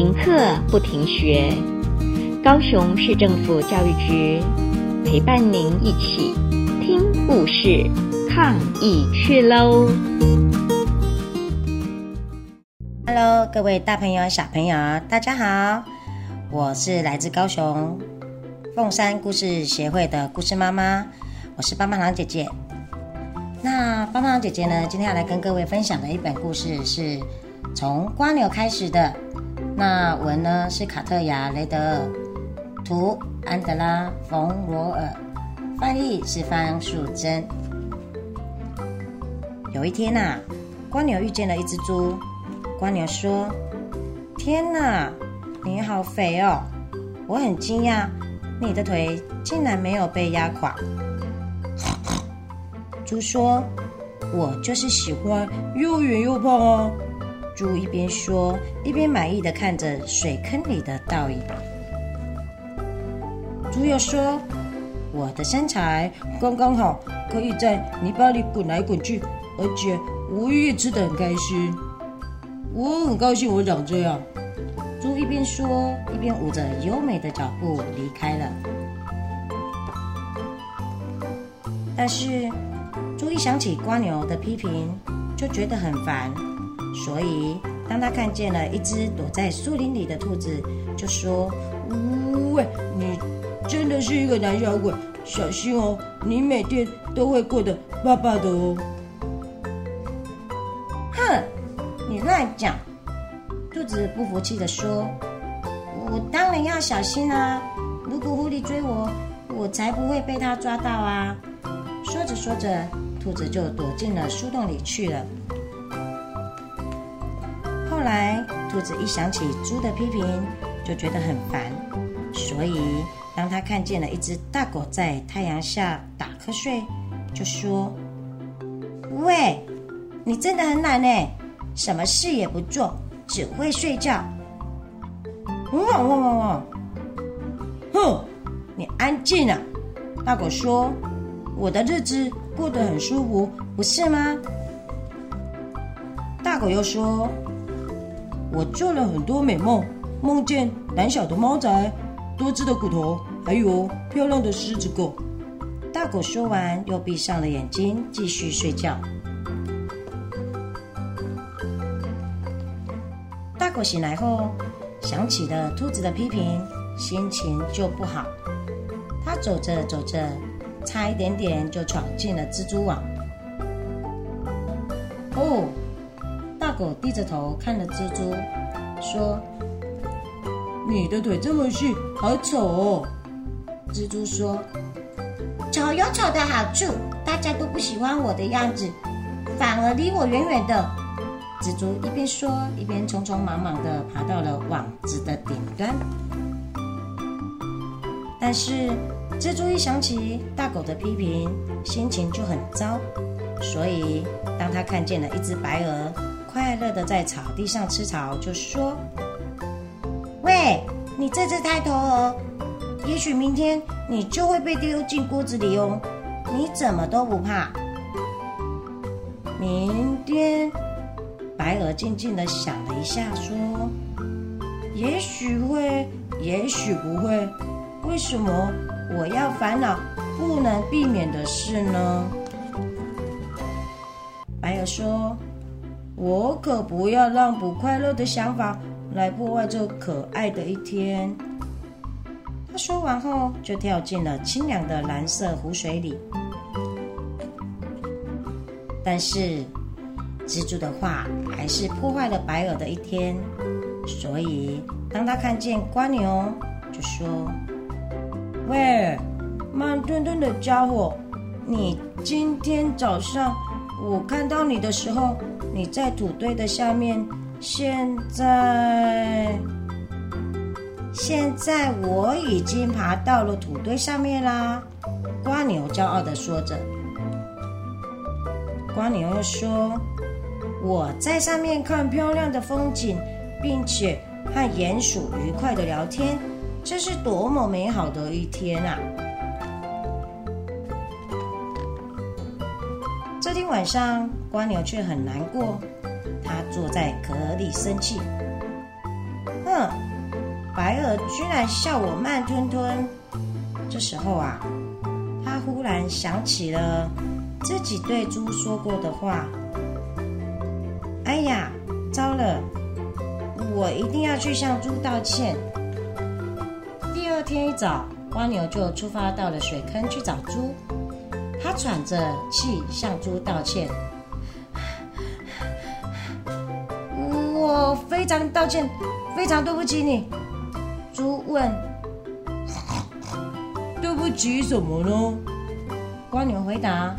停课不停学，高雄市政府教育局陪伴您一起听故事、抗疫去喽！Hello，各位大朋友、小朋友，大家好，我是来自高雄凤山故事协会的故事妈妈，我是棒棒糖姐姐。那棒棒糖姐姐呢，今天要来跟各位分享的一本故事是从瓜牛开始的。那文呢是卡特亚雷德尔，图安德拉冯罗尔，翻译是方素珍。有一天呐、啊，蜗牛遇见了一只猪。蜗牛说：“天哪，你好肥哦！我很惊讶，你的腿竟然没有被压垮。”猪说：“我就是喜欢又圆又胖啊。”猪一边说，一边满意的看着水坑里的倒影。猪又说：“我的身材刚刚好，可以在泥巴里滚来滚去，而且我也吃得很开心。我很高兴我长这样。”猪一边说，一边舞着优美的脚步离开了。但是，猪一想起瓜牛的批评，就觉得很烦。所以，当他看见了一只躲在树林里的兔子，就说：“喂，你真的是一个胆小鬼，小心哦，你每天都会过得巴巴的哦。”哼，你乱讲！兔子不服气地说：“我当然要小心啊！如果狐狸追我，我才不会被他抓到啊！”说着说着，兔子就躲进了树洞里去了。后来，兔子一想起猪的批评，就觉得很烦。所以，当他看见了一只大狗在太阳下打瞌睡，就说：“喂，你真的很懒呢，什么事也不做，只会睡觉。”汪汪汪汪！哼，你安静啊！大狗说：“我的日子过得很舒服，不是吗？”大狗又说。我做了很多美梦，梦见胆小的猫仔、多汁的骨头，还有漂亮的狮子狗。大狗说完，又闭上了眼睛，继续睡觉。大狗醒来后，想起了兔子的批评，心情就不好。他走着走着，差一点点就闯进了蜘蛛网。哦。狗低着头看着蜘蛛，说：“你的腿这么细，好丑哦。”蜘蛛说：“丑有丑的好处，大家都不喜欢我的样子，反而离我远远的。”蜘蛛一边说，一边匆匆忙忙的爬到了网子的顶端。但是，蜘蛛一想起大狗的批评，心情就很糟。所以，当他看见了一只白鹅。快乐的在草地上吃草，就说：“喂，你这只呆头鹅，也许明天你就会被丢进锅子里哦。你怎么都不怕？”明天，白鹅静静的想了一下，说：“也许会，也许不会。为什么我要烦恼不能避免的事呢？”白鹅说。我可不要让不快乐的想法来破坏这可爱的一天。他说完后，就跳进了清凉的蓝色湖水里。但是，蜘蛛的话还是破坏了白鹅的一天。所以，当他看见蜗牛，就说：“喂，慢吞吞的家伙，你今天早上我看到你的时候。”你在土堆的下面，现在，现在我已经爬到了土堆上面啦。蜗牛骄傲地说着。蜗牛又说：“我在上面看漂亮的风景，并且和鼹鼠愉快地聊天，这是多么美好的一天啊！”天晚上，蜗牛却很难过。他坐在壳里生气。哼，白鹅居然笑我慢吞吞。这时候啊，他忽然想起了自己对猪说过的话。哎呀，糟了！我一定要去向猪道歉。第二天一早，蜗牛就出发到了水坑去找猪。他喘着气向猪道歉：“我非常道歉，非常对不起你。”猪问：“ 对不起什么呢？”蜗牛回答：“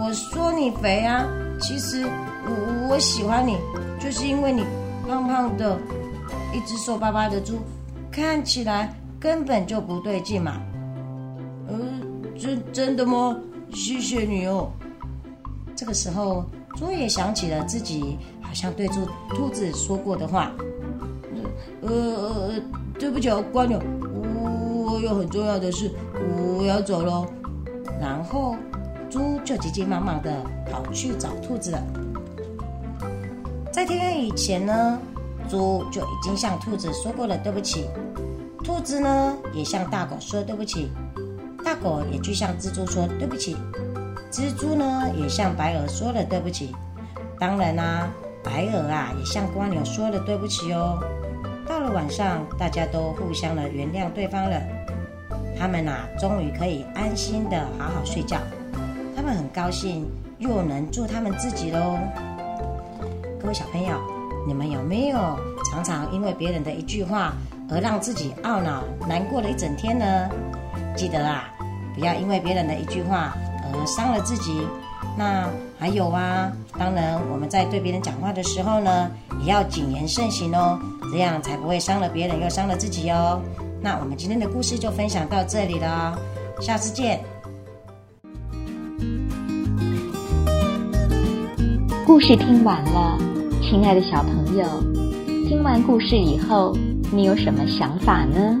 我说你肥啊，其实我我喜欢你，就是因为你。”胖胖的，一只瘦巴巴的猪，看起来根本就不对劲嘛。真真的吗？谢谢你哦。这个时候，猪也想起了自己好像对猪兔子说过的话。呃呃，对不起哦，蜗牛，我有很重要的事，我要走喽。然后，猪就急急忙忙的跑去找兔子了。在天黑以前呢，猪就已经向兔子说过了对不起，兔子呢也向大狗说对不起，大狗也去向蜘蛛说对不起，蜘蛛呢也向白鹅说了对不起，当然啦、白鹅啊也向蜗牛说了对不起哦。到了晚上，大家都互相的原谅对方了，他们呐、啊、终于可以安心的好好睡觉，他们很高兴又能做他们自己喽。各位小朋友，你们有没有常常因为别人的一句话而让自己懊恼、难过了一整天呢？记得啊，不要因为别人的一句话而伤了自己。那还有啊，当然我们在对别人讲话的时候呢，也要谨言慎行哦，这样才不会伤了别人又伤了自己哦。那我们今天的故事就分享到这里了，下次见。故事听完了。亲爱的小朋友，听完故事以后，你有什么想法呢？